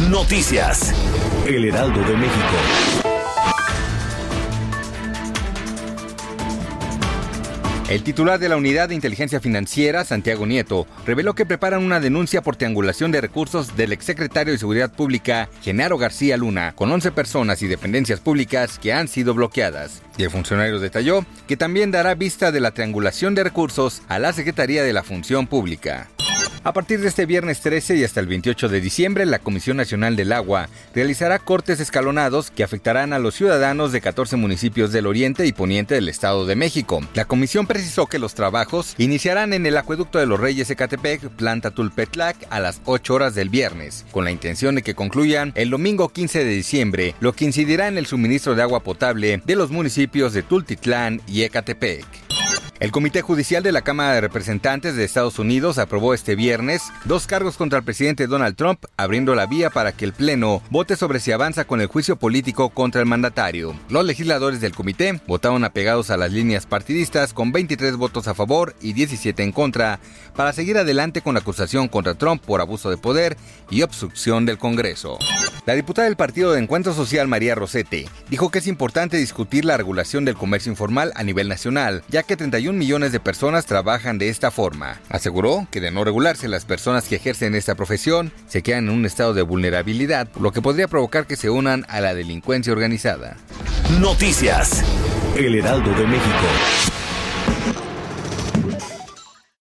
Noticias. El Heraldo de México. El titular de la Unidad de Inteligencia Financiera, Santiago Nieto, reveló que preparan una denuncia por triangulación de recursos del exsecretario de Seguridad Pública, Genaro García Luna, con 11 personas y dependencias públicas que han sido bloqueadas. Y el funcionario detalló que también dará vista de la triangulación de recursos a la Secretaría de la Función Pública. A partir de este viernes 13 y hasta el 28 de diciembre, la Comisión Nacional del Agua realizará cortes escalonados que afectarán a los ciudadanos de 14 municipios del oriente y poniente del Estado de México. La comisión precisó que los trabajos iniciarán en el acueducto de los Reyes Ecatepec, planta Tulpetlac, a las 8 horas del viernes, con la intención de que concluyan el domingo 15 de diciembre, lo que incidirá en el suministro de agua potable de los municipios de Tultitlán y Ecatepec. El Comité Judicial de la Cámara de Representantes de Estados Unidos aprobó este viernes dos cargos contra el presidente Donald Trump, abriendo la vía para que el Pleno vote sobre si avanza con el juicio político contra el mandatario. Los legisladores del comité votaron apegados a las líneas partidistas con 23 votos a favor y 17 en contra para seguir adelante con la acusación contra Trump por abuso de poder y obstrucción del Congreso. La diputada del Partido de Encuentro Social, María Rosete, dijo que es importante discutir la regulación del comercio informal a nivel nacional, ya que 31 millones de personas trabajan de esta forma. Aseguró que de no regularse las personas que ejercen esta profesión se quedan en un estado de vulnerabilidad, lo que podría provocar que se unan a la delincuencia organizada. Noticias. El Heraldo de México.